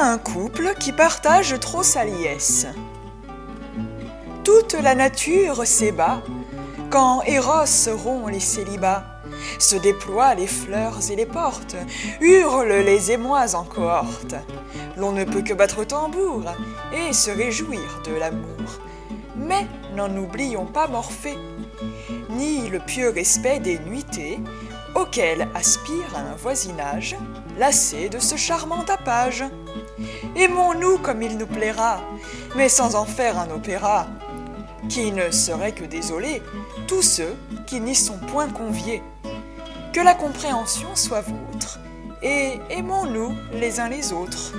un couple qui partage trop sa liesse. Toute la nature s'ébat quand Eros rompt les célibats, se déploient les fleurs et les portes, hurlent les émois en cohorte. L'on ne peut que battre tambour et se réjouir de l'amour. Mais n'en oublions pas Morphée, ni le pieux respect des nuitées auquel aspire un voisinage lassé de ce charmant tapage. Aimons-nous comme il nous plaira, mais sans en faire un opéra, qui ne serait que désolé tous ceux qui n'y sont point conviés. Que la compréhension soit vôtre, et aimons-nous les uns les autres.